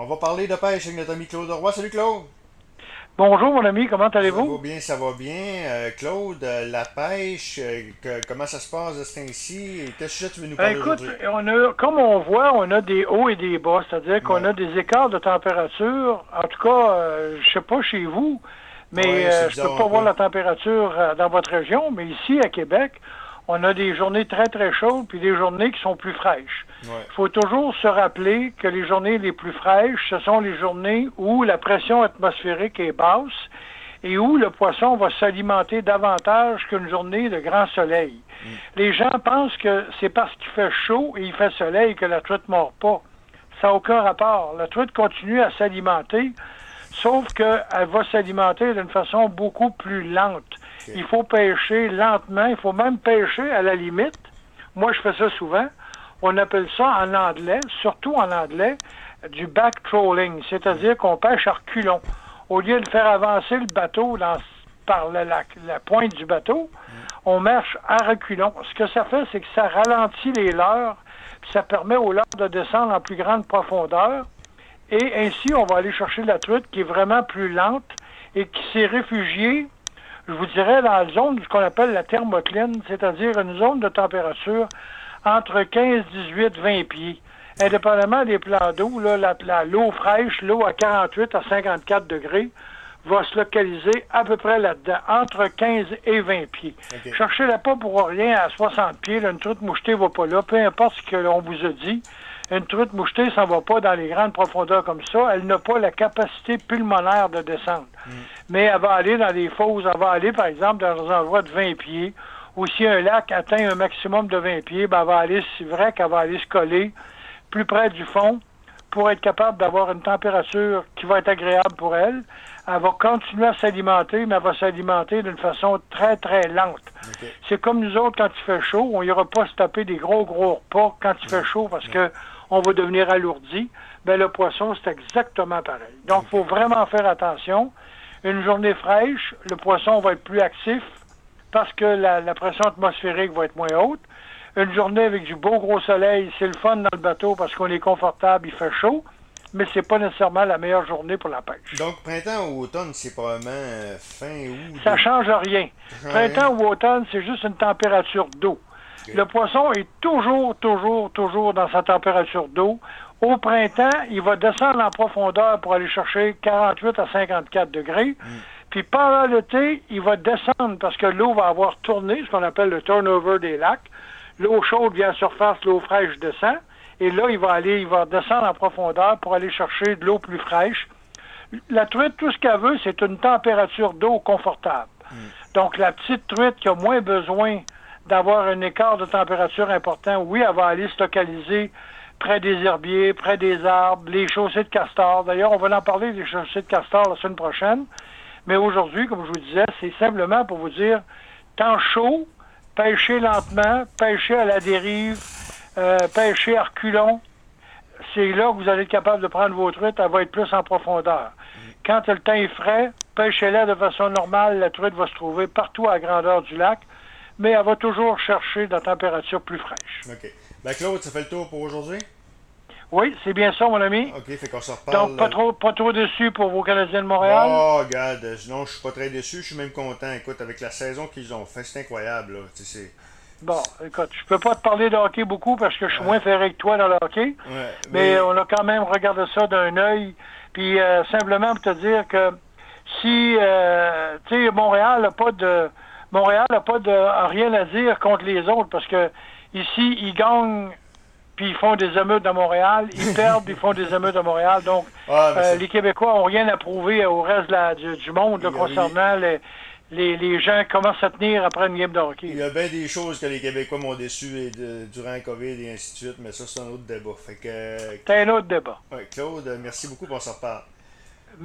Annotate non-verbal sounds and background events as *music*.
On va parler de pêche avec notre ami Claude Roy. Salut Claude! Bonjour mon ami, comment allez-vous? Ça va bien, ça va bien. Euh, Claude, euh, la pêche, euh, comment ça se passe de ce temps-ci? Quel sujet tu veux nous parler Ben, écoute, aujourd'hui? on a, comme on voit, on a des hauts et des bas, c'est-à-dire qu'on a des écarts de température. En tout cas, euh, je sais pas chez vous, mais Ouais, euh, je peux pas voir la température dans votre région, mais ici à Québec, on a des journées très très chaudes puis des journées qui sont plus fraîches. Ouais. Il faut toujours se rappeler que les journées les plus fraîches, ce sont les journées où la pression atmosphérique est basse et où le poisson va s'alimenter davantage qu'une journée de grand soleil. Les gens pensent que c'est parce qu'il fait chaud et il fait soleil que la truite ne mord pas. Ça n'a aucun rapport. La truite continue à s'alimenter, sauf qu'elle va s'alimenter d'une façon beaucoup plus lente. Il faut pêcher lentement, il faut même pêcher à la limite. Moi, je fais ça souvent. On appelle ça en anglais, surtout en anglais, du back trolling, c'est-à-dire qu'on pêche à reculons. Au lieu de faire avancer le bateau dans- par la, la- la pointe du bateau, on marche à reculons. Ce que ça fait, c'est que ça ralentit les leurres, puis ça permet aux leurres de descendre en plus grande profondeur. Et ainsi, on va aller chercher la truite qui est vraiment plus lente et qui s'est réfugiée, je vous dirais, dans la zone de ce qu'on appelle la thermocline, c'est-à-dire une zone de température entre 15, 18, 20 pieds. Indépendamment des plans d'eau, là, la- la- l'eau fraîche, l'eau à 48 à 54 degrés, va se localiser à peu près là-dedans, entre 15 et 20 pieds. Cherchez-la pas pour rien à 60 pieds. là, une truite mouchetée va pas là. Peu importe ce que l'on vous a dit, une truite mouchetée s'en va pas dans les grandes profondeurs comme ça. Elle n'a pas la capacité pulmonaire de descendre. Mais elle va aller dans des fosses. Elle va aller, par exemple, dans des endroits de 20 pieds. Ou si un lac atteint un maximum de 20 pieds, ben, elle va aller, c'est vrai qu'elle va aller se coller plus près du fond pour être capable d'avoir une température qui va être agréable pour elle. Elle va continuer à s'alimenter, mais elle va s'alimenter d'une façon très, très lente. C'est comme nous autres quand il fait chaud, on n'ira pas se taper des gros, gros repas quand il fait chaud parce que on va devenir alourdi. Ben, le poisson, c'est exactement pareil. Donc, il faut vraiment faire attention. Une journée fraîche, le poisson va être plus actif parce que la, la pression atmosphérique va être moins haute. Une journée avec du beau gros soleil, c'est le fun dans le bateau parce qu'on est confortable, il fait chaud, mais c'est pas nécessairement la meilleure journée pour la pêche. Donc, printemps ou automne, c'est probablement euh, fin août. Ça change rien. Printemps ou automne, c'est juste une température d'eau. Le poisson est toujours, toujours, toujours dans sa température d'eau. Au printemps, il va descendre en profondeur pour aller chercher 48 à 54 degrés. Puis pendant l'été, il va descendre parce que l'eau va avoir tourné, ce qu'on appelle le turnover des lacs. L'eau chaude vient à surface, l'eau fraîche descend. Et là, il va aller, il va descendre en profondeur pour aller chercher de l'eau plus fraîche. La truite, tout ce qu'elle veut, c'est une température d'eau confortable. Donc, la petite truite qui a moins besoin d'avoir un écart de température important, oui, elle va aller se localiser près des herbiers, près des arbres, les chaussées de castor. D'ailleurs, on va en parler des chaussées de castor la semaine prochaine. Mais aujourd'hui, comme je vous disais, c'est simplement pour vous dire, temps chaud, pêchez lentement, pêchez à la dérive, euh, pêchez à reculons. C'est là que vous allez être capable de prendre vos truites, elle va être plus en profondeur. Quand le temps est frais, pêchez-la de façon normale, la truite va se trouver partout à la grandeur du lac, mais elle va toujours chercher de la température plus fraîche. OK. Ben, Claude, ça fait le tour pour aujourd'hui? Oui, c'est bien ça, mon ami. OK, fait qu'on se reparle. Donc, pas trop, pas trop déçu pour vos Canadiens de Montréal? Oh, regarde, euh, non, je suis pas très déçu, je suis même content. Écoute, avec la saison qu'ils ont fait, c'est incroyable, là. Tu sais, Bon, écoute, je peux pas te parler de hockey beaucoup parce que je suis moins ferré que toi dans le hockey. Mais on a quand même regardé ça d'un œil. Puis euh, simplement pour te dire que si euh, tu sais, Montréal n'a pas de Montréal n'a pas de a rien à dire contre les autres parce que ici, ils gagnent puis ils font des émeutes à Montréal, ils *laughs* perdent, ils font des émeutes à Montréal. Donc, Ah, euh, les Québécois ont rien à prouver au reste de la- du, du monde là, concernant les, les, les gens comment se tenir après une game de hockey. Il y a bien des choses que les Québécois m'ont déçu et de- durant la COVID et ainsi de suite, mais ça, c'est un autre débat. Fait que, C'est un autre débat. ouais, Claude, merci beaucoup, on se reparle.